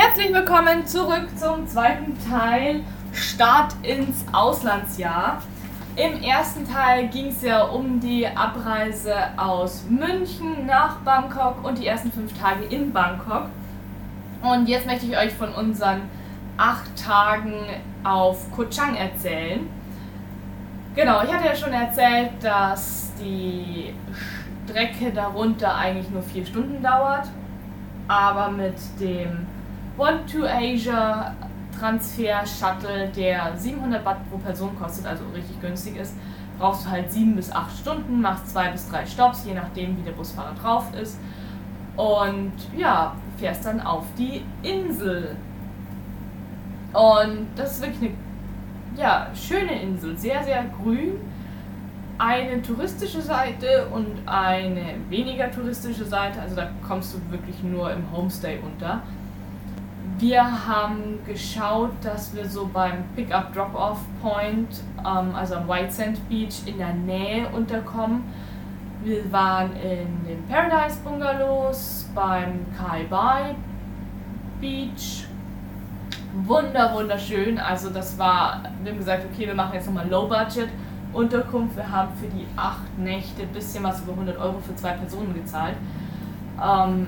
Herzlich willkommen zurück zum zweiten Teil Start ins Auslandsjahr. Im ersten Teil ging es ja um die Abreise aus München nach Bangkok und die ersten fünf Tage in Bangkok. Und jetzt möchte ich euch von unseren acht Tagen auf Koh Chang erzählen. Genau, ich hatte ja schon erzählt, dass die Strecke darunter eigentlich nur vier Stunden dauert, aber mit dem One to Asia Transfer Shuttle, der 700 Baht pro Person kostet, also richtig günstig ist, brauchst du halt sieben bis acht Stunden, machst zwei bis drei Stops, je nachdem wie der Busfahrer drauf ist. Und ja, fährst dann auf die Insel. Und das ist wirklich eine ja, schöne Insel, sehr, sehr grün. Eine touristische Seite und eine weniger touristische Seite. Also da kommst du wirklich nur im Homestay unter. Wir haben geschaut, dass wir so beim Pickup Drop-Off Point, ähm, also am White Sand Beach, in der Nähe unterkommen. Wir waren in den Paradise Bungalows, beim Kai Bai Beach. Wunder, wunderschön. Also das war, wir haben gesagt, okay, wir machen jetzt nochmal Low Budget Unterkunft. Wir haben für die acht Nächte ein bisschen was über 100 Euro für zwei Personen gezahlt. Ähm,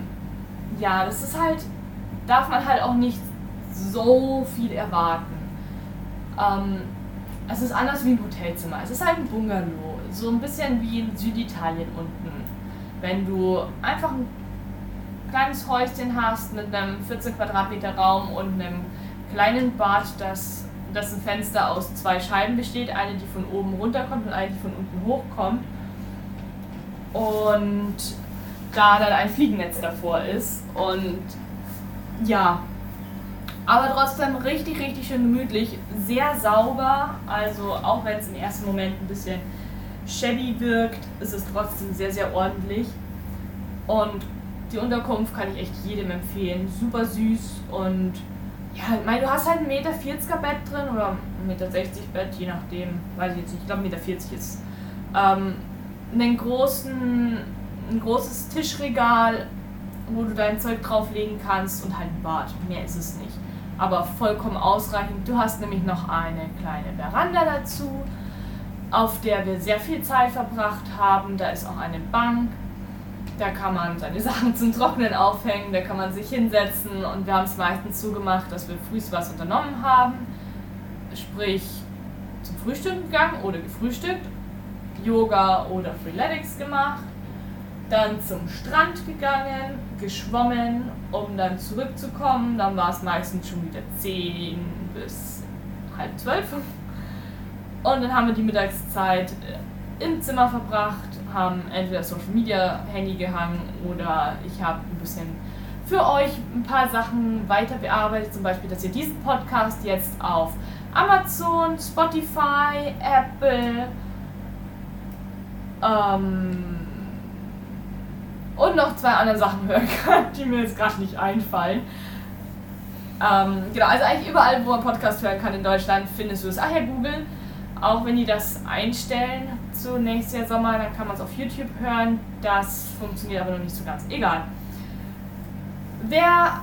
ja, das ist halt darf man halt auch nicht so viel erwarten. Ähm, es ist anders wie ein Hotelzimmer. Es ist halt ein Bungalow. So ein bisschen wie in Süditalien unten. Wenn du einfach ein kleines Häuschen hast mit einem 14 Quadratmeter Raum und einem kleinen Bad, das, das ein Fenster aus zwei Scheiben besteht. Eine, die von oben runterkommt und eine, die von unten hochkommt. Und da dann ein Fliegennetz davor ist. Und ja. Aber trotzdem richtig, richtig schön gemütlich. Sehr sauber. Also auch wenn es im ersten Moment ein bisschen shabby wirkt, ist es trotzdem sehr, sehr ordentlich. Und die Unterkunft kann ich echt jedem empfehlen. Super süß und ja, ich meine, du hast halt ein Meter 40er Bett drin oder ein Meter 60 Bett, je nachdem, weiß ich jetzt nicht, ich glaube Meter 40 ist. Ähm, einen großen, ein großes Tischregal wo du dein Zeug drauflegen kannst und halt ein Bad. Mehr ist es nicht. Aber vollkommen ausreichend. Du hast nämlich noch eine kleine Veranda dazu, auf der wir sehr viel Zeit verbracht haben. Da ist auch eine Bank. Da kann man seine Sachen zum Trocknen aufhängen, da kann man sich hinsetzen und wir haben es meistens so gemacht, dass wir früh was unternommen haben. Sprich, zum Frühstück gegangen oder gefrühstückt, Yoga oder Freeletics gemacht dann zum Strand gegangen, geschwommen, um dann zurückzukommen. Dann war es meistens schon wieder 10 bis halb 12. Und dann haben wir die Mittagszeit äh, im Zimmer verbracht, haben entweder Social Media Handy gehangen oder ich habe ein bisschen für euch ein paar Sachen weiter bearbeitet. Zum Beispiel, dass ihr diesen Podcast jetzt auf Amazon, Spotify, Apple, ähm, und noch zwei andere Sachen hören kann, die mir jetzt gerade nicht einfallen. Ähm, genau, also eigentlich überall, wo man Podcast hören kann in Deutschland, findest du es. Ach ja, Google. Auch wenn die das einstellen zu nächstes Jahr Sommer, dann kann man es auf YouTube hören. Das funktioniert aber noch nicht so ganz. Egal. Wer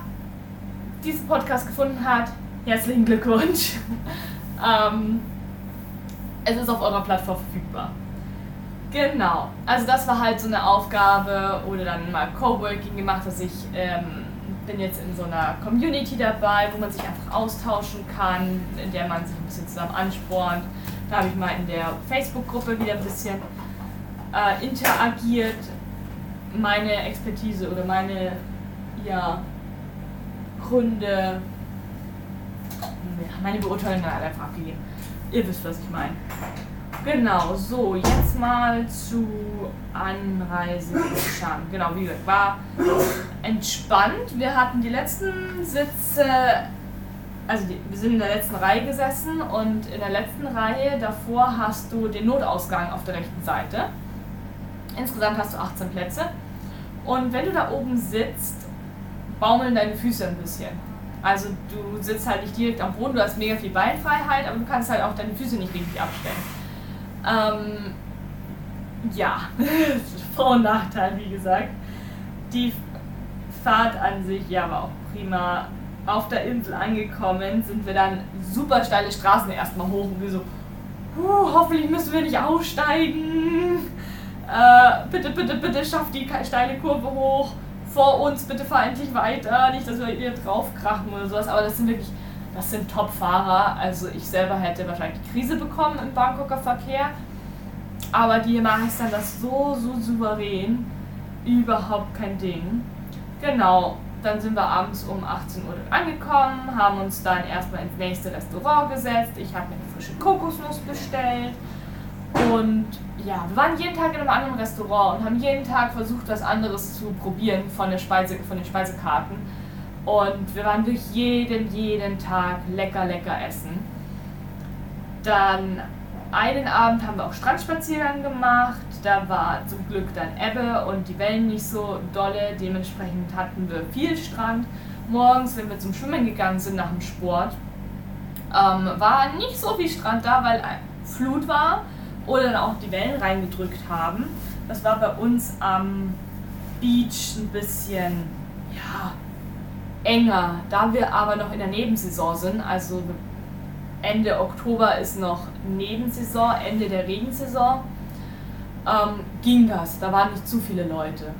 diesen Podcast gefunden hat, herzlichen Glückwunsch. ähm, es ist auf eurer Plattform verfügbar. Genau. Also das war halt so eine Aufgabe oder dann mal Coworking gemacht, dass ich ähm, bin jetzt in so einer Community dabei, wo man sich einfach austauschen kann, in der man sich ein bisschen zusammen anspornt. Da habe ich mal in der Facebook-Gruppe wieder ein bisschen äh, interagiert, meine Expertise oder meine ja, Gründe, meine Beurteilung halt einfach abgegeben. Ihr wisst, was ich meine. Genau, so, jetzt mal zu Anreise Busan. Genau, wie gesagt, war entspannt. Wir hatten die letzten Sitze, also die, wir sind in der letzten Reihe gesessen und in der letzten Reihe davor hast du den Notausgang auf der rechten Seite. Insgesamt hast du 18 Plätze. Und wenn du da oben sitzt, baumeln deine Füße ein bisschen. Also du sitzt halt nicht direkt am Boden, du hast mega viel Beinfreiheit, aber du kannst halt auch deine Füße nicht richtig abstellen. Ähm, ja, Vor- und Nachteil, wie gesagt. Die Fahrt an sich, ja, war auch prima. auf der Insel angekommen, sind wir dann super steile Straßen erstmal hoch und wir so, uh, hoffentlich müssen wir nicht aussteigen. Äh, bitte, bitte, bitte schafft die steile Kurve hoch. Vor uns, bitte fahr endlich weiter. Nicht, dass wir hier drauf krachen oder sowas. Aber das sind wirklich, das sind Top-Fahrer. Also ich selber hätte wahrscheinlich die Krise bekommen im Bangkoker Verkehr. Aber die meistern das so, so souverän. Überhaupt kein Ding. Genau, dann sind wir abends um 18 Uhr angekommen, haben uns dann erstmal ins nächste Restaurant gesetzt. Ich habe mir eine frische Kokosnuss bestellt. Und ja, wir waren jeden Tag in einem anderen Restaurant und haben jeden Tag versucht, was anderes zu probieren von, der Speise, von den Speisekarten. Und wir waren durch jeden, jeden Tag lecker, lecker essen. Dann einen Abend haben wir auch Strandspaziergang gemacht. Da war zum Glück dann Ebbe und die Wellen nicht so dolle. Dementsprechend hatten wir viel Strand. Morgens, wenn wir zum Schwimmen gegangen sind nach dem Sport, ähm, war nicht so viel Strand da, weil Flut war oder dann auch die Wellen reingedrückt haben. Das war bei uns am Beach ein bisschen ja, enger. Da wir aber noch in der Nebensaison sind, also Ende Oktober ist noch Nebensaison, Ende der Regensaison, ähm, ging das. Da waren nicht zu viele Leute.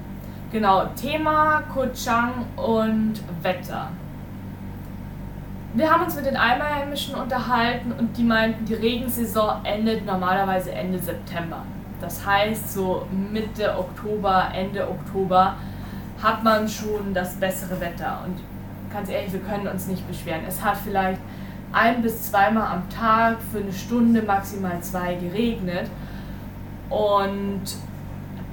Genau, Thema Koh Chang und Wetter. Wir haben uns mit den Einheimischen unterhalten und die meinten, die Regensaison endet normalerweise Ende September. Das heißt, so Mitte Oktober, Ende Oktober hat man schon das bessere Wetter. Und ganz ehrlich, wir können uns nicht beschweren. Es hat vielleicht ein bis zweimal am Tag für eine Stunde, maximal zwei geregnet und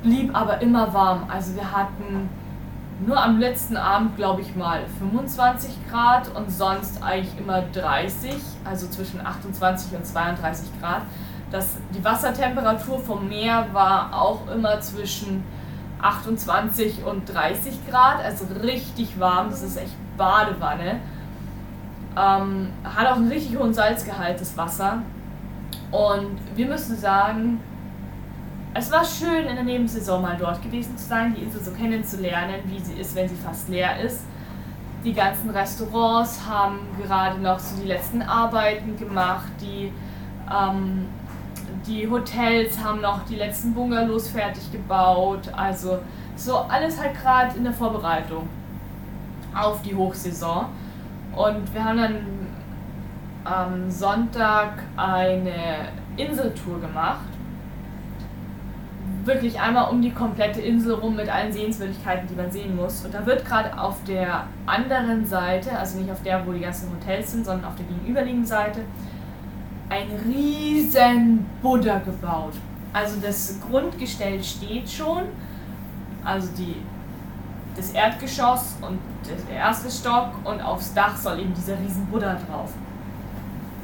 blieb aber immer warm. Also wir hatten nur am letzten Abend, glaube ich mal, 25 Grad und sonst eigentlich immer 30, also zwischen 28 und 32 Grad. Das, die Wassertemperatur vom Meer war auch immer zwischen 28 und 30 Grad, also richtig warm, das ist echt Badewanne. Ähm, hat auch einen richtig hohen Salzgehalt, das Wasser. Und wir müssen sagen, es war schön, in der Nebensaison mal dort gewesen zu sein, die Insel so kennenzulernen, wie sie ist, wenn sie fast leer ist. Die ganzen Restaurants haben gerade noch so die letzten Arbeiten gemacht, die, ähm, die Hotels haben noch die letzten Bungalows fertig gebaut. Also so alles halt gerade in der Vorbereitung auf die Hochsaison. Und wir haben dann am Sonntag eine Inseltour gemacht wirklich einmal um die komplette Insel rum mit allen Sehenswürdigkeiten, die man sehen muss. Und da wird gerade auf der anderen Seite, also nicht auf der, wo die ganzen Hotels sind, sondern auf der gegenüberliegenden Seite, ein riesen Buddha gebaut. Also das Grundgestell steht schon, also die, das Erdgeschoss und der erste Stock und aufs Dach soll eben dieser riesen Buddha drauf.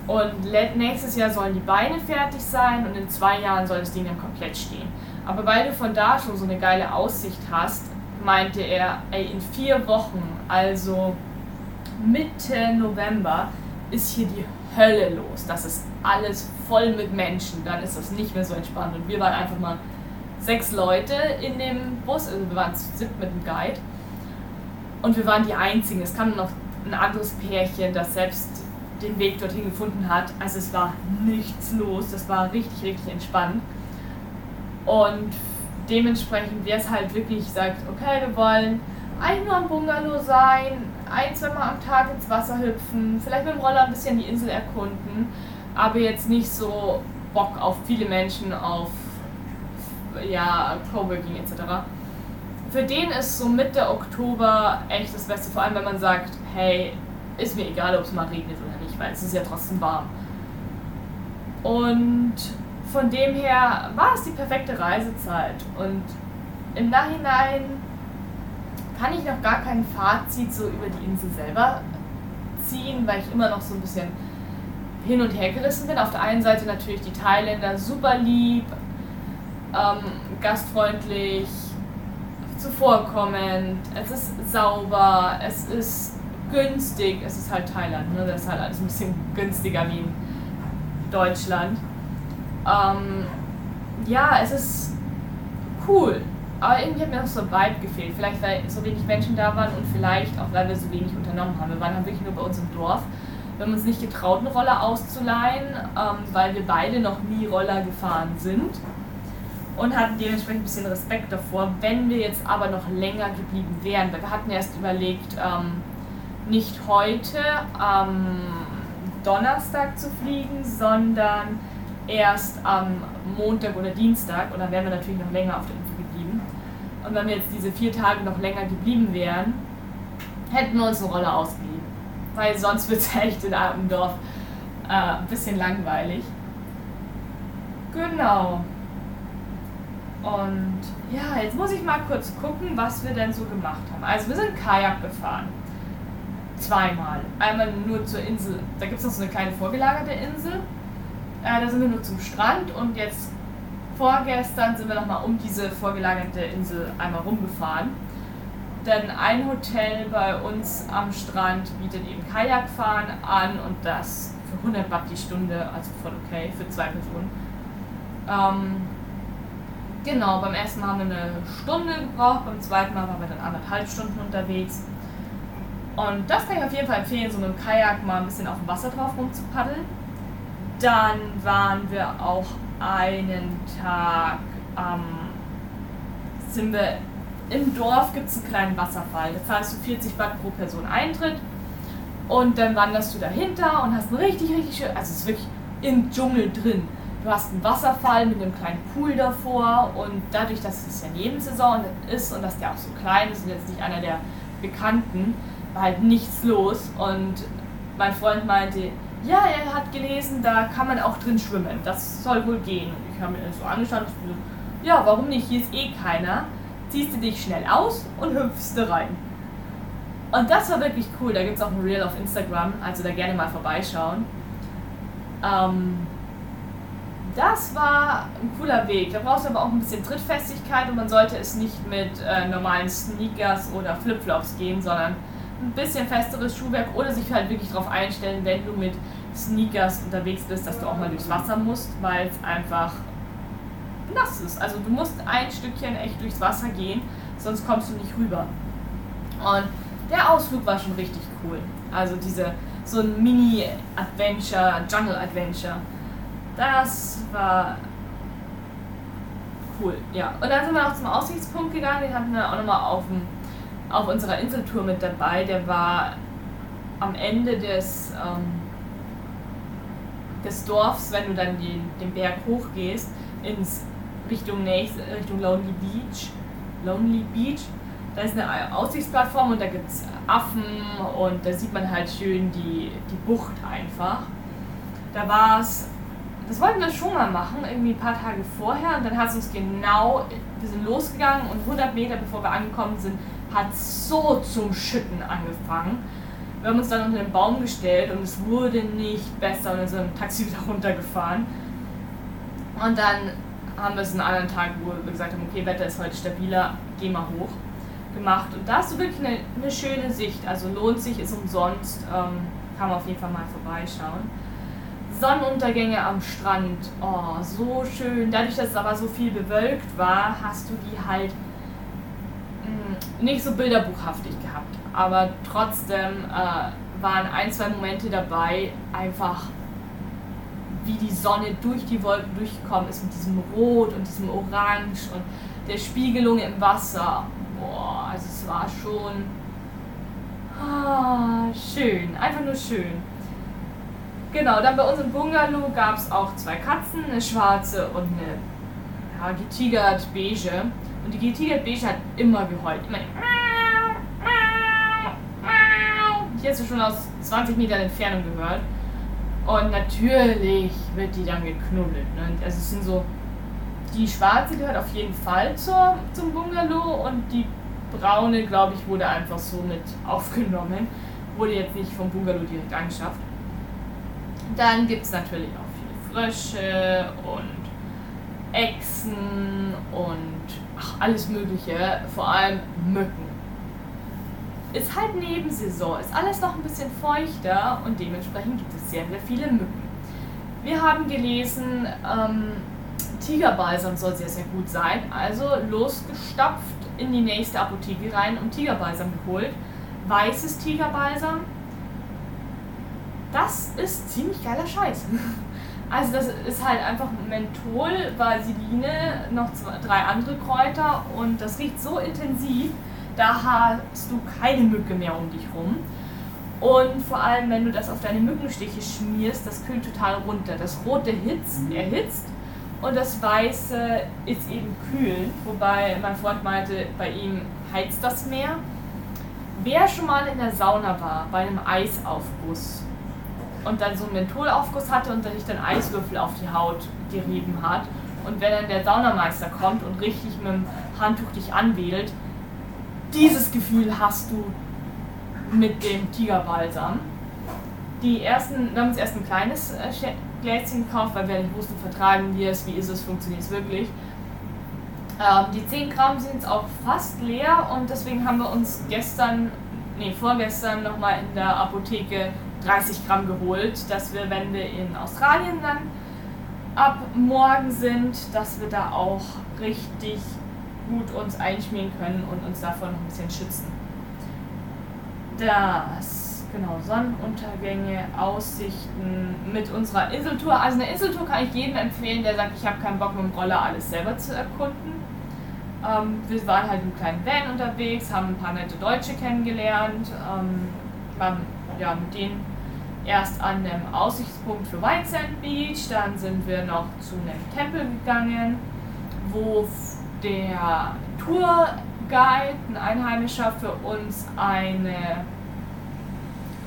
Und nächstes Jahr sollen die Beine fertig sein und in zwei Jahren soll das Ding dann komplett stehen. Aber weil du von da schon so eine geile Aussicht hast, meinte er, ey, in vier Wochen, also Mitte November, ist hier die Hölle los. Das ist alles voll mit Menschen. Dann ist das nicht mehr so entspannt. Und wir waren einfach mal sechs Leute in dem Bus, also wir waren zu siebt mit dem Guide. Und wir waren die Einzigen. Es kam noch ein anderes Pärchen, das selbst den Weg dorthin gefunden hat. Also es war nichts los. Das war richtig, richtig entspannt. Und dementsprechend, wer es halt wirklich sagt, okay, wir wollen eigentlich nur am Bungalow sein, ein, zwei Mal am Tag ins Wasser hüpfen, vielleicht mit dem Roller ein bisschen die Insel erkunden, aber jetzt nicht so Bock auf viele Menschen, auf ja, Coworking etc. Für den ist so Mitte Oktober echt das Beste, vor allem wenn man sagt, hey, ist mir egal, ob es mal regnet oder nicht, weil es ist ja trotzdem warm. Und von dem her war es die perfekte Reisezeit. Und im Nachhinein kann ich noch gar kein Fazit so über die Insel selber ziehen, weil ich immer noch so ein bisschen hin und her gerissen bin. Auf der einen Seite natürlich die Thailänder super lieb, ähm, gastfreundlich, zuvorkommend, es ist sauber, es ist günstig, es ist halt Thailand, ne? das ist halt alles ein bisschen günstiger wie in Deutschland. Ähm, ja, es ist cool. Aber irgendwie hat mir auch so Vibe gefehlt. Vielleicht, weil so wenig Menschen da waren und vielleicht auch, weil wir so wenig unternommen haben. Wir waren halt wirklich nur bei uns im Dorf. Wir haben uns nicht getraut, einen Roller auszuleihen, ähm, weil wir beide noch nie Roller gefahren sind. Und hatten dementsprechend ein bisschen Respekt davor. Wenn wir jetzt aber noch länger geblieben wären, weil wir hatten erst überlegt, ähm, nicht heute am Donnerstag zu fliegen, sondern erst am Montag oder Dienstag. Und dann wären wir natürlich noch länger auf geblieben. Und wenn wir jetzt diese vier Tage noch länger geblieben wären, hätten wir uns eine Rolle ausgeliehen. Weil sonst wird es echt in einem Dorf äh, ein bisschen langweilig. Genau. Und ja, jetzt muss ich mal kurz gucken, was wir denn so gemacht haben. Also wir sind Kajak gefahren. Zweimal. Einmal nur zur Insel. Da gibt es noch so eine kleine vorgelagerte Insel. Äh, da sind wir nur zum Strand und jetzt vorgestern sind wir nochmal um diese vorgelagerte Insel einmal rumgefahren. Denn ein Hotel bei uns am Strand bietet eben Kajakfahren an und das für 100 Baht die Stunde, also voll okay, für zwei Personen. Ähm, genau, beim ersten Mal haben wir eine Stunde gebraucht, beim zweiten Mal waren wir dann anderthalb Stunden unterwegs. Und das kann ich auf jeden Fall empfehlen, so mit dem Kajak mal ein bisschen auf dem Wasser drauf rumzupaddeln. Dann waren wir auch einen Tag, ähm, sind wir im Dorf gibt es einen kleinen Wasserfall. Da zahlst du 40 Baht pro Person Eintritt. Und dann wanderst du dahinter und hast einen richtig, richtig schön, also es ist wirklich im Dschungel drin. Du hast einen Wasserfall mit einem kleinen Pool davor und dadurch, dass es ja Nebensaison ist und dass der auch so klein ist und jetzt nicht einer der Bekannten, war halt nichts los. Und mein Freund meinte, ja, er hat gelesen, da kann man auch drin schwimmen. Das soll wohl gehen. Und ich habe mir das so angeschaut und so, ja, warum nicht? Hier ist eh keiner. Ziehst du dich schnell aus und hüpfst da rein. Und das war wirklich cool. Da gibt es auch ein Reel auf Instagram, also da gerne mal vorbeischauen. Ähm, das war ein cooler Weg. Da brauchst du aber auch ein bisschen Trittfestigkeit und man sollte es nicht mit äh, normalen Sneakers oder Flipflops gehen, sondern ein bisschen festeres Schuhwerk oder sich halt wirklich darauf einstellen, wenn du mit Sneakers unterwegs bist, dass du auch mal durchs Wasser musst, weil es einfach nass ist. Also du musst ein Stückchen echt durchs Wasser gehen, sonst kommst du nicht rüber. Und der Ausflug war schon richtig cool. Also diese so ein Mini-Adventure, Jungle-Adventure. Das war cool, ja. Und dann sind wir noch zum Aussichtspunkt gegangen, den hatten wir auch nochmal auf dem auf unserer Inseltour mit dabei. Der war am Ende des, ähm, des Dorfs, wenn du dann den, den Berg hochgehst, ins Richtung, nächste, Richtung Lonely Beach. Lonely Beach. Da ist eine Aussichtsplattform und da gibt es Affen und da sieht man halt schön die, die Bucht einfach. Da war es, das wollten wir schon mal machen, irgendwie ein paar Tage vorher und dann hat es uns genau, wir sind losgegangen und 100 Meter bevor wir angekommen sind, hat so zum Schütten angefangen. Wir haben uns dann unter den Baum gestellt und es wurde nicht besser und dann sind wir im Taxi wieder runtergefahren. Und dann haben wir es einen anderen Tag, wo wir gesagt haben, okay, Wetter ist heute stabiler, geh mal hoch, gemacht. Und da hast du wirklich eine, eine schöne Sicht, also lohnt sich, ist umsonst, ähm, kann man auf jeden Fall mal vorbeischauen. Sonnenuntergänge am Strand, oh, so schön. Dadurch, dass es aber so viel bewölkt war, hast du die halt nicht so bilderbuchhaftig gehabt, aber trotzdem äh, waren ein, zwei Momente dabei, einfach wie die Sonne durch die Wolken durchgekommen ist mit diesem Rot und diesem Orange und der Spiegelung im Wasser. Boah, also es war schon ah, schön, einfach nur schön. Genau, dann bei uns im Bungalow gab es auch zwei Katzen, eine schwarze und eine ja, getigert beige. Und die getigert beige hat immer geheult. Immer. Die hast du schon aus 20 Metern Entfernung gehört. Und natürlich wird die dann geknuddelt. Ne? Also es sind so. Die schwarze gehört auf jeden Fall zur, zum Bungalow und die braune, glaube ich, wurde einfach so mit aufgenommen. Wurde jetzt nicht vom Bungalow direkt angeschafft. Dann gibt es natürlich auch viele Frösche und Echsen und ach, alles Mögliche, vor allem Mücken. Ist halt Nebensaison, ist alles noch ein bisschen feuchter und dementsprechend gibt es sehr, sehr viele Mücken. Wir haben gelesen, ähm, Tigerbalsam soll sehr, sehr gut sein. Also losgestapft in die nächste Apotheke rein und Tigerbalsam geholt. Weißes Tigerbalsam. Das ist ziemlich geiler Scheiß. Also das ist halt einfach Menthol, Vaseline, noch zwei, drei andere Kräuter und das riecht so intensiv, da hast du keine Mücke mehr um dich rum. Und vor allem, wenn du das auf deine Mückenstiche schmierst, das kühlt total runter. Das rote hitzt, erhitzt und das weiße ist eben kühl. Wobei mein Freund meinte, bei ihm heizt das mehr. Wer schon mal in der Sauna war, bei einem Eisaufguss, und dann so einen Mentholaufguss hatte und sich dann Eiswürfel auf die Haut gerieben hat. Und wenn dann der Saunameister kommt und richtig mit dem Handtuch dich anwedelt, dieses Gefühl hast du mit dem Tigerbalsam. Die ersten, wir haben uns erst ein kleines äh, Gläschen gekauft, weil wir nicht wussten, vertragen wir es, wie ist es, funktioniert es wirklich. Ähm, die 10 Gramm sind jetzt auch fast leer und deswegen haben wir uns gestern, nee, vorgestern nochmal in der Apotheke 30 Gramm geholt, dass wir, wenn wir in Australien dann ab morgen sind, dass wir da auch richtig gut uns einschmieren können und uns davon noch ein bisschen schützen. Das, genau, Sonnenuntergänge, Aussichten mit unserer Inseltour. Also eine Inseltour kann ich jedem empfehlen, der sagt, ich habe keinen Bock mit dem Roller alles selber zu erkunden. Ähm, wir waren halt im kleinen Van unterwegs, haben ein paar nette Deutsche kennengelernt, ähm, waren ja, mit denen erst an dem Aussichtspunkt für White Sand Beach, dann sind wir noch zu einem Tempel gegangen, wo der Tourguide, ein Einheimischer, für uns eine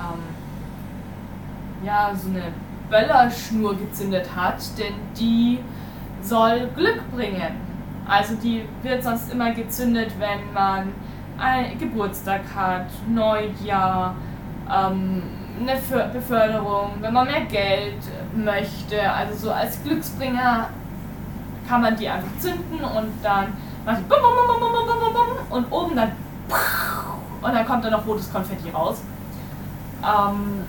ähm, ja, so eine Böllerschnur gezündet hat, denn die soll Glück bringen. Also die wird sonst immer gezündet, wenn man einen Geburtstag hat, Neujahr, ähm, eine Beförderung, wenn man mehr Geld möchte. Also so als Glücksbringer kann man die einfach zünden und dann macht die und oben dann und dann kommt dann noch rotes Konfetti raus. Ähm,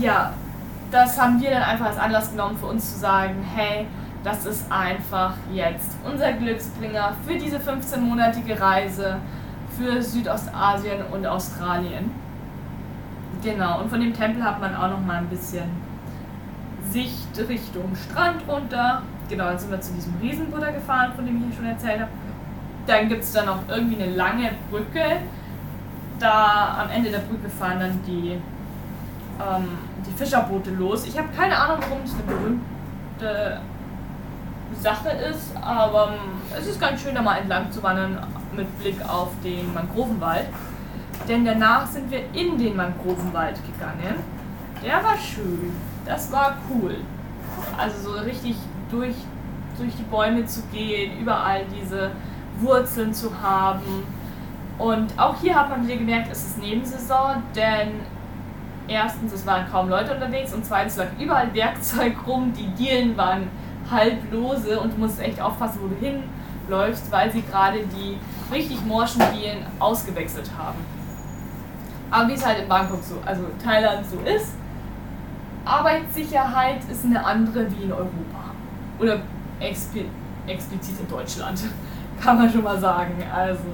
ja, das haben wir dann einfach als Anlass genommen für uns zu sagen, hey, das ist einfach jetzt unser Glücksbringer für diese 15-monatige Reise für Südostasien und Australien. Genau, und von dem Tempel hat man auch noch mal ein bisschen Sicht Richtung Strand runter. Genau, dann sind wir zu diesem Riesenbuddha gefahren, von dem ich schon erzählt habe. Dann gibt es da noch irgendwie eine lange Brücke. Da am Ende der Brücke fahren dann die, ähm, die Fischerboote los. Ich habe keine Ahnung, warum es eine berühmte Sache ist, aber ähm, es ist ganz schön, da mal entlang zu wandern mit Blick auf den Mangrovenwald. Denn danach sind wir in den Mangrovenwald gegangen. Der war schön. Das war cool. Also so richtig durch, durch die Bäume zu gehen, überall diese Wurzeln zu haben. Und auch hier hat man wieder gemerkt, es ist Nebensaison, denn erstens, es waren kaum Leute unterwegs und zweitens lag überall Werkzeug rum, die Dielen waren halblose und du musst echt aufpassen, wo du hinläufst, weil sie gerade die richtig morschen Dielen ausgewechselt haben. Aber wie es halt in Bangkok so, also Thailand so ist, Arbeitssicherheit ist eine andere wie in Europa. Oder explizit in Deutschland, kann man schon mal sagen. Also,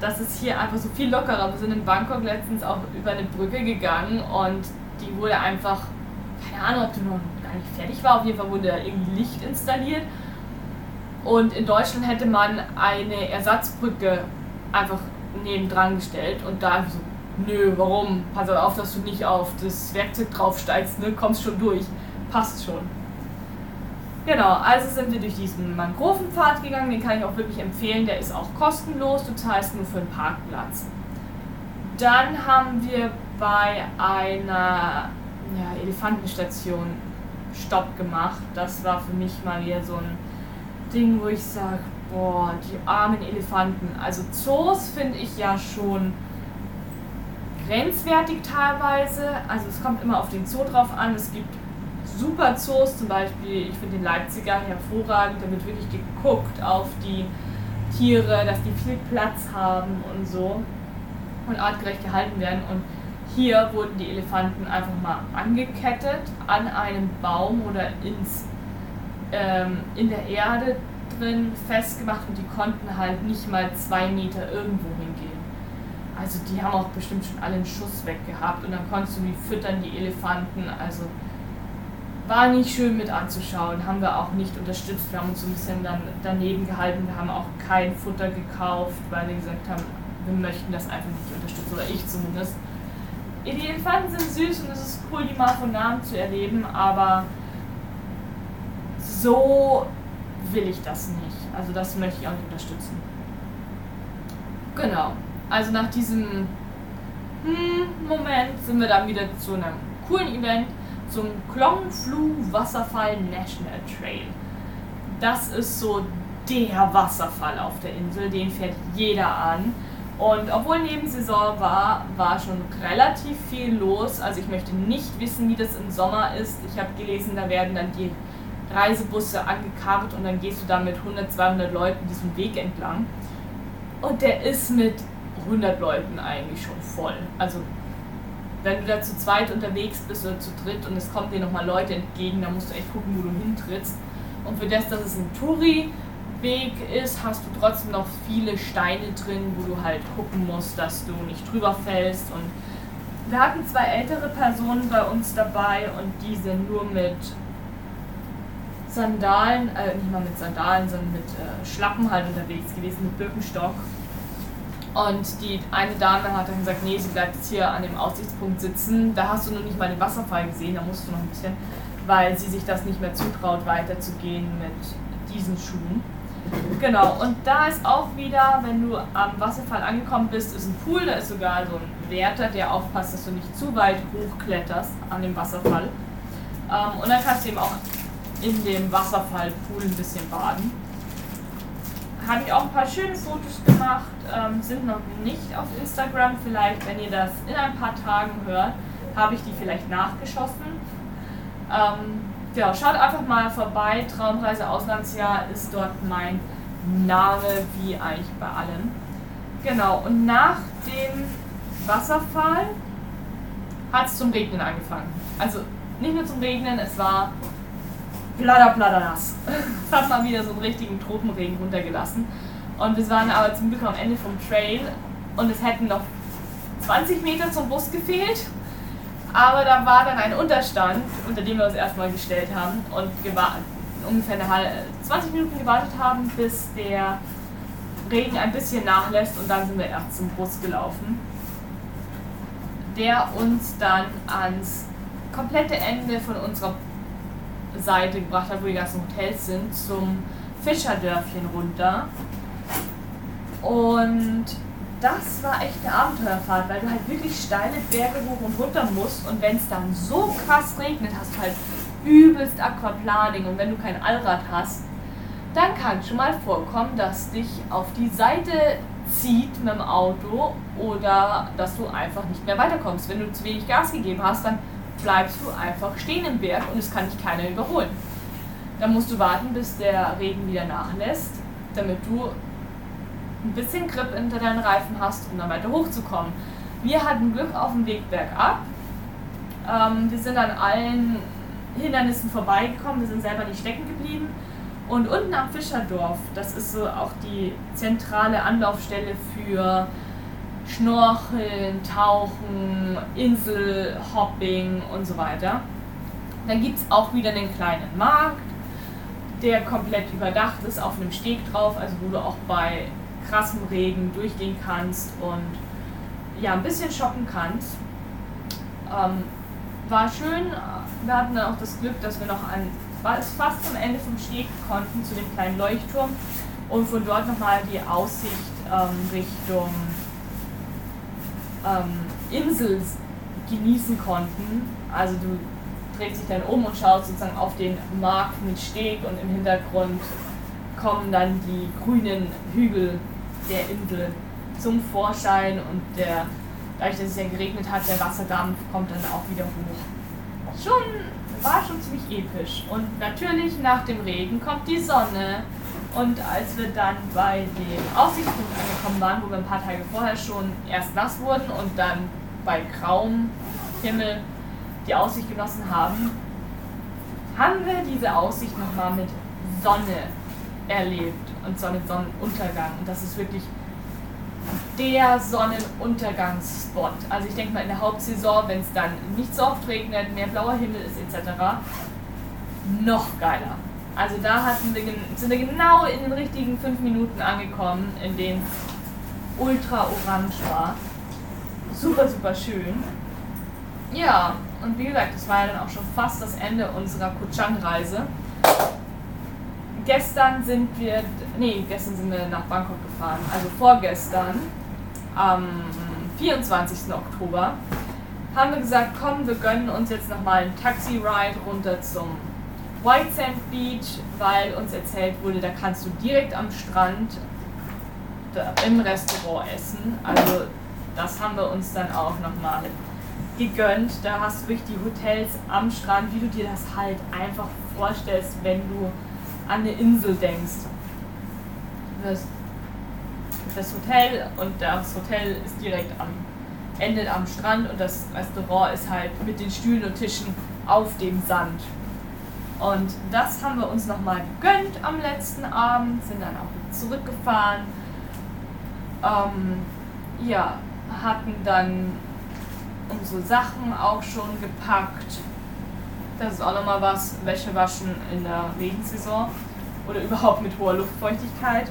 das ist hier einfach so viel lockerer. Wir sind in Bangkok letztens auch über eine Brücke gegangen und die wurde einfach, keine Ahnung, ob die noch gar nicht fertig war, auf jeden Fall wurde da irgendwie Licht installiert. Und in Deutschland hätte man eine Ersatzbrücke einfach nebendran gestellt und da so nö, warum? Pass auf, dass du nicht auf das Werkzeug draufsteigst, ne? Kommst schon durch. Passt schon. Genau, also sind wir durch diesen Mangrovenpfad gegangen, den kann ich auch wirklich empfehlen, der ist auch kostenlos, du zahlst nur für einen Parkplatz. Dann haben wir bei einer ja, Elefantenstation Stopp gemacht. Das war für mich mal wieder so ein Ding, wo ich sage, boah, die armen Elefanten. Also Zoos finde ich ja schon grenzwertig teilweise. Also es kommt immer auf den Zoo drauf an. Es gibt super Zoos, zum Beispiel, ich finde den Leipziger hervorragend, da wird wirklich geguckt auf die Tiere, dass die viel Platz haben und so und artgerecht gehalten werden. Und hier wurden die Elefanten einfach mal angekettet an einem Baum oder ins ähm, in der Erde drin festgemacht und die konnten halt nicht mal zwei Meter irgendwo hingehen. Also die haben auch bestimmt schon alle einen Schuss weg gehabt und dann konntest du die füttern, die Elefanten. Also war nicht schön mit anzuschauen, haben wir auch nicht unterstützt. Wir haben uns so ein bisschen dann daneben gehalten. Wir haben auch kein Futter gekauft, weil wir gesagt haben, wir möchten das einfach nicht unterstützen, oder ich zumindest. Die Elefanten sind süß und es ist cool, die mal von Namen zu erleben, aber so will ich das nicht. Also das möchte ich auch nicht unterstützen. Genau. Also nach diesem hm, Moment sind wir dann wieder zu einem coolen Event zum Klong Flu Wasserfall National Trail. Das ist so der Wasserfall auf der Insel, den fährt jeder an. Und obwohl Nebensaison war, war schon relativ viel los. Also ich möchte nicht wissen, wie das im Sommer ist. Ich habe gelesen, da werden dann die Reisebusse angekarrt und dann gehst du da mit 100, 200 Leuten diesen Weg entlang. Und der ist mit 100 Leuten eigentlich schon voll. Also wenn du da zu zweit unterwegs bist oder zu dritt und es kommen dir nochmal Leute entgegen, dann musst du echt gucken, wo du hintrittst. Und für das, dass es ein Touri-Weg ist, hast du trotzdem noch viele Steine drin, wo du halt gucken musst, dass du nicht drüber fällst. Und wir hatten zwei ältere Personen bei uns dabei und die sind nur mit Sandalen, äh, nicht mal mit Sandalen, sondern mit äh, Schlappen halt unterwegs gewesen, mit Birkenstock. Und die eine Dame hat dann gesagt, nee, sie bleibt jetzt hier an dem Aussichtspunkt sitzen. Da hast du noch nicht mal den Wasserfall gesehen, da musst du noch ein bisschen, weil sie sich das nicht mehr zutraut, weiterzugehen mit diesen Schuhen. Genau, und da ist auch wieder, wenn du am Wasserfall angekommen bist, ist ein Pool, da ist sogar so ein Wärter, der aufpasst, dass du nicht zu weit hochkletterst an dem Wasserfall. Ähm, und dann kannst du eben auch in dem Wasserfallpool ein bisschen baden. Habe ich auch ein paar schöne Fotos gemacht, ähm, sind noch nicht auf Instagram. Vielleicht, wenn ihr das in ein paar Tagen hört, habe ich die vielleicht nachgeschossen. Ähm, ja, schaut einfach mal vorbei. Traumreise Auslandsjahr ist dort mein Name, wie eigentlich bei allem. Genau, und nach dem Wasserfall hat es zum Regnen angefangen. Also nicht nur zum Regnen, es war platter, platter nass. Es hat mal wieder so einen richtigen Tropenregen runtergelassen. Und wir waren aber zum Glück am Ende vom Trail und es hätten noch 20 Meter zum Bus gefehlt. Aber da war dann ein Unterstand, unter dem wir uns erstmal gestellt haben und ungefähr eine halbe, 20 Minuten gewartet haben, bis der Regen ein bisschen nachlässt und dann sind wir erst zum Bus gelaufen, der uns dann ans komplette Ende von unserer Seite gebracht hat, wo die ganzen Hotels sind, zum Fischerdörfchen runter. Und das war echt eine Abenteuerfahrt, weil du halt wirklich steile Berge hoch und runter musst und wenn es dann so krass regnet, hast du halt übelst Aquaplaning und wenn du kein Allrad hast, dann kann schon mal vorkommen, dass dich auf die Seite zieht mit dem Auto oder dass du einfach nicht mehr weiterkommst. Wenn du zu wenig Gas gegeben hast, dann bleibst du einfach stehen im Berg und es kann dich keiner überholen. Dann musst du warten, bis der Regen wieder nachlässt, damit du ein bisschen Grip hinter deinen Reifen hast, um dann weiter hochzukommen. Wir hatten Glück auf dem Weg bergab. Ähm, wir sind an allen Hindernissen vorbeigekommen, wir sind selber nicht stecken geblieben. Und unten am Fischerdorf, das ist so auch die zentrale Anlaufstelle für Schnorcheln, Tauchen, Inselhopping und so weiter. Dann gibt es auch wieder einen kleinen Markt, der komplett überdacht ist, auf einem Steg drauf, also wo du auch bei krassem Regen durchgehen kannst und ja, ein bisschen shoppen kannst. Ähm, war schön, wir hatten dann auch das Glück, dass wir noch an, fast am Ende vom Steg konnten, zu dem kleinen Leuchtturm und von dort nochmal die Aussicht ähm, Richtung ähm, Insel genießen konnten. Also du drehst dich dann um und schaust sozusagen auf den Markt mit Steg und im Hintergrund kommen dann die grünen Hügel der Insel zum Vorschein und der, dadurch, dass es ja geregnet hat, der Wasserdampf kommt dann auch wieder hoch. Schon, war schon ziemlich episch. Und natürlich nach dem Regen kommt die Sonne und als wir dann bei dem Aussichtspunkt angekommen waren, wo wir ein paar Tage vorher schon erst nass wurden und dann bei grauem Himmel die Aussicht genossen haben, haben wir diese Aussicht nochmal mit Sonne erlebt und Sonnenuntergang. Und das ist wirklich der Sonnenuntergangsspot. Also ich denke mal in der Hauptsaison, wenn es dann nicht so oft regnet, mehr blauer Himmel ist etc., noch geiler. Also da hatten wir, sind wir genau in den richtigen fünf Minuten angekommen, in denen es ultra orange war. Super, super schön. Ja, und wie gesagt, das war ja dann auch schon fast das Ende unserer Kuchang-Reise. Gestern sind wir, nee, gestern sind wir nach Bangkok gefahren, also vorgestern, am 24. Oktober, haben wir gesagt, komm, wir gönnen uns jetzt nochmal einen Taxi-Ride runter zum White Sand Beach, weil uns erzählt wurde, da kannst du direkt am Strand im Restaurant essen. Also das haben wir uns dann auch nochmal gegönnt. Da hast du wirklich die Hotels am Strand, wie du dir das halt einfach vorstellst, wenn du an eine Insel denkst. Das, das Hotel und das Hotel ist direkt am endet am Strand und das Restaurant ist halt mit den Stühlen und Tischen auf dem Sand. Und das haben wir uns nochmal gegönnt am letzten Abend, sind dann auch zurückgefahren. Ähm, ja, hatten dann unsere Sachen auch schon gepackt. Das ist auch nochmal was, Wäsche waschen in der Regensaison oder überhaupt mit hoher Luftfeuchtigkeit.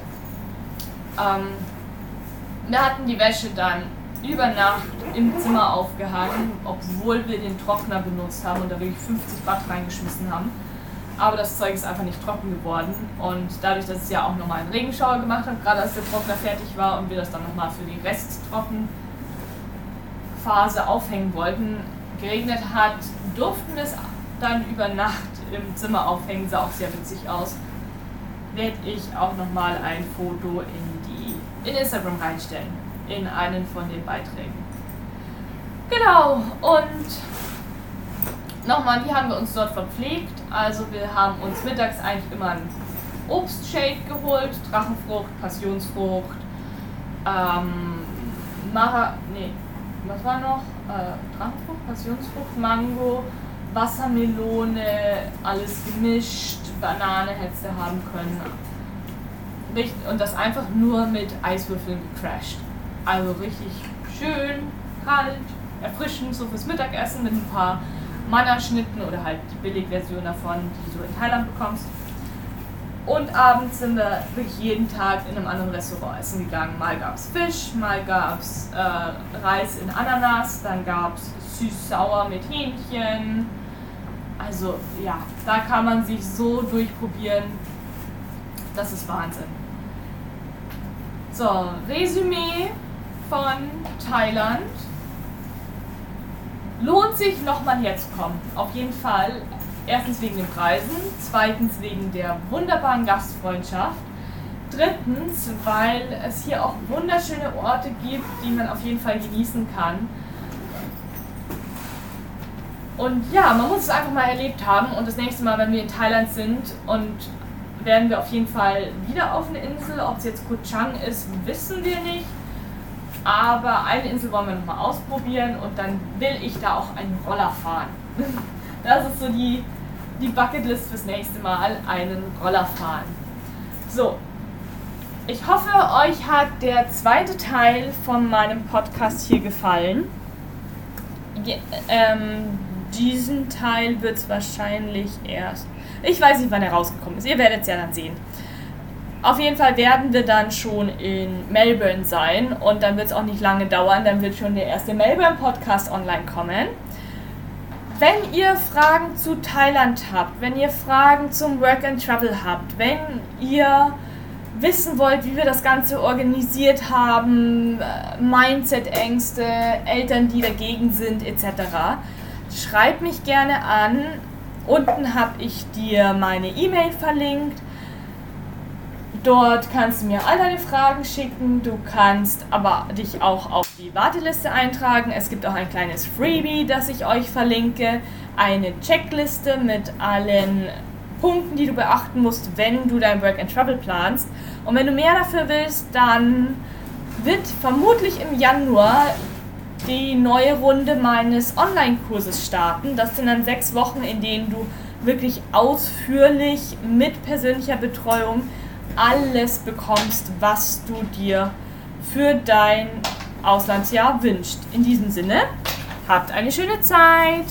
Ähm, wir hatten die Wäsche dann über Nacht im Zimmer aufgehangen, obwohl wir den Trockner benutzt haben und da wirklich 50 Watt reingeschmissen haben. Aber das Zeug ist einfach nicht trocken geworden und dadurch, dass es ja auch nochmal einen Regenschauer gemacht hat, gerade als der Trockner fertig war und wir das dann nochmal für die Resttrocken Phase aufhängen wollten, geregnet hat, durften wir es dann über Nacht im Zimmer aufhängen, sah auch sehr witzig aus. Werde ich auch nochmal ein Foto in die in Instagram reinstellen, in einen von den Beiträgen. Genau, und nochmal, wie haben wir uns dort verpflegt? Also wir haben uns mittags eigentlich immer einen Obstshake geholt, Drachenfrucht, Passionsfrucht, ähm, Mara, nee, was war noch? Äh, Drachenfrucht, Passionsfrucht, Mango, Wassermelone, alles gemischt, Banane hättest du haben können. Und das einfach nur mit Eiswürfeln gecrashed. Also richtig schön, kalt, erfrischend, so fürs Mittagessen mit ein paar Mannerschnitten oder halt die Billigversion davon, die du in Thailand bekommst. Und abends sind wir wirklich jeden Tag in einem anderen Restaurant essen gegangen. Mal gab es Fisch, mal gab es äh, Reis in Ananas, dann gab es süß-sauer mit Hähnchen. Also ja, da kann man sich so durchprobieren. Das ist Wahnsinn. So, Resümee von Thailand. Lohnt sich nochmal herzukommen. Auf jeden Fall Erstens wegen den Preisen, zweitens wegen der wunderbaren Gastfreundschaft, drittens, weil es hier auch wunderschöne Orte gibt, die man auf jeden Fall genießen kann. Und ja, man muss es einfach mal erlebt haben und das nächste Mal, wenn wir in Thailand sind und werden wir auf jeden Fall wieder auf eine Insel. Ob es jetzt Koh Chang ist, wissen wir nicht. Aber eine Insel wollen wir nochmal ausprobieren und dann will ich da auch einen Roller fahren. Das ist so die die Bucketlist fürs nächste Mal einen Roller fahren. So, ich hoffe, euch hat der zweite Teil von meinem Podcast hier gefallen. ähm, diesen Teil wird es wahrscheinlich erst. Ich weiß nicht, wann er rausgekommen ist. Ihr werdet es ja dann sehen. Auf jeden Fall werden wir dann schon in Melbourne sein und dann wird es auch nicht lange dauern. Dann wird schon der erste Melbourne-Podcast online kommen. Wenn ihr Fragen zu Thailand habt, wenn ihr Fragen zum Work and Travel habt, wenn ihr wissen wollt, wie wir das Ganze organisiert haben, äh, Mindset-Ängste, Eltern, die dagegen sind, etc., schreibt mich gerne an. Unten habe ich dir meine E-Mail verlinkt. Dort kannst du mir all deine Fragen schicken. Du kannst aber dich auch auf die Warteliste eintragen. Es gibt auch ein kleines Freebie, das ich euch verlinke. Eine Checkliste mit allen Punkten, die du beachten musst, wenn du dein Work and Travel planst. Und wenn du mehr dafür willst, dann wird vermutlich im Januar die neue Runde meines Online-Kurses starten. Das sind dann sechs Wochen, in denen du wirklich ausführlich mit persönlicher Betreuung alles bekommst, was du dir für dein Auslandsjahr wünscht. In diesem Sinne, habt eine schöne Zeit!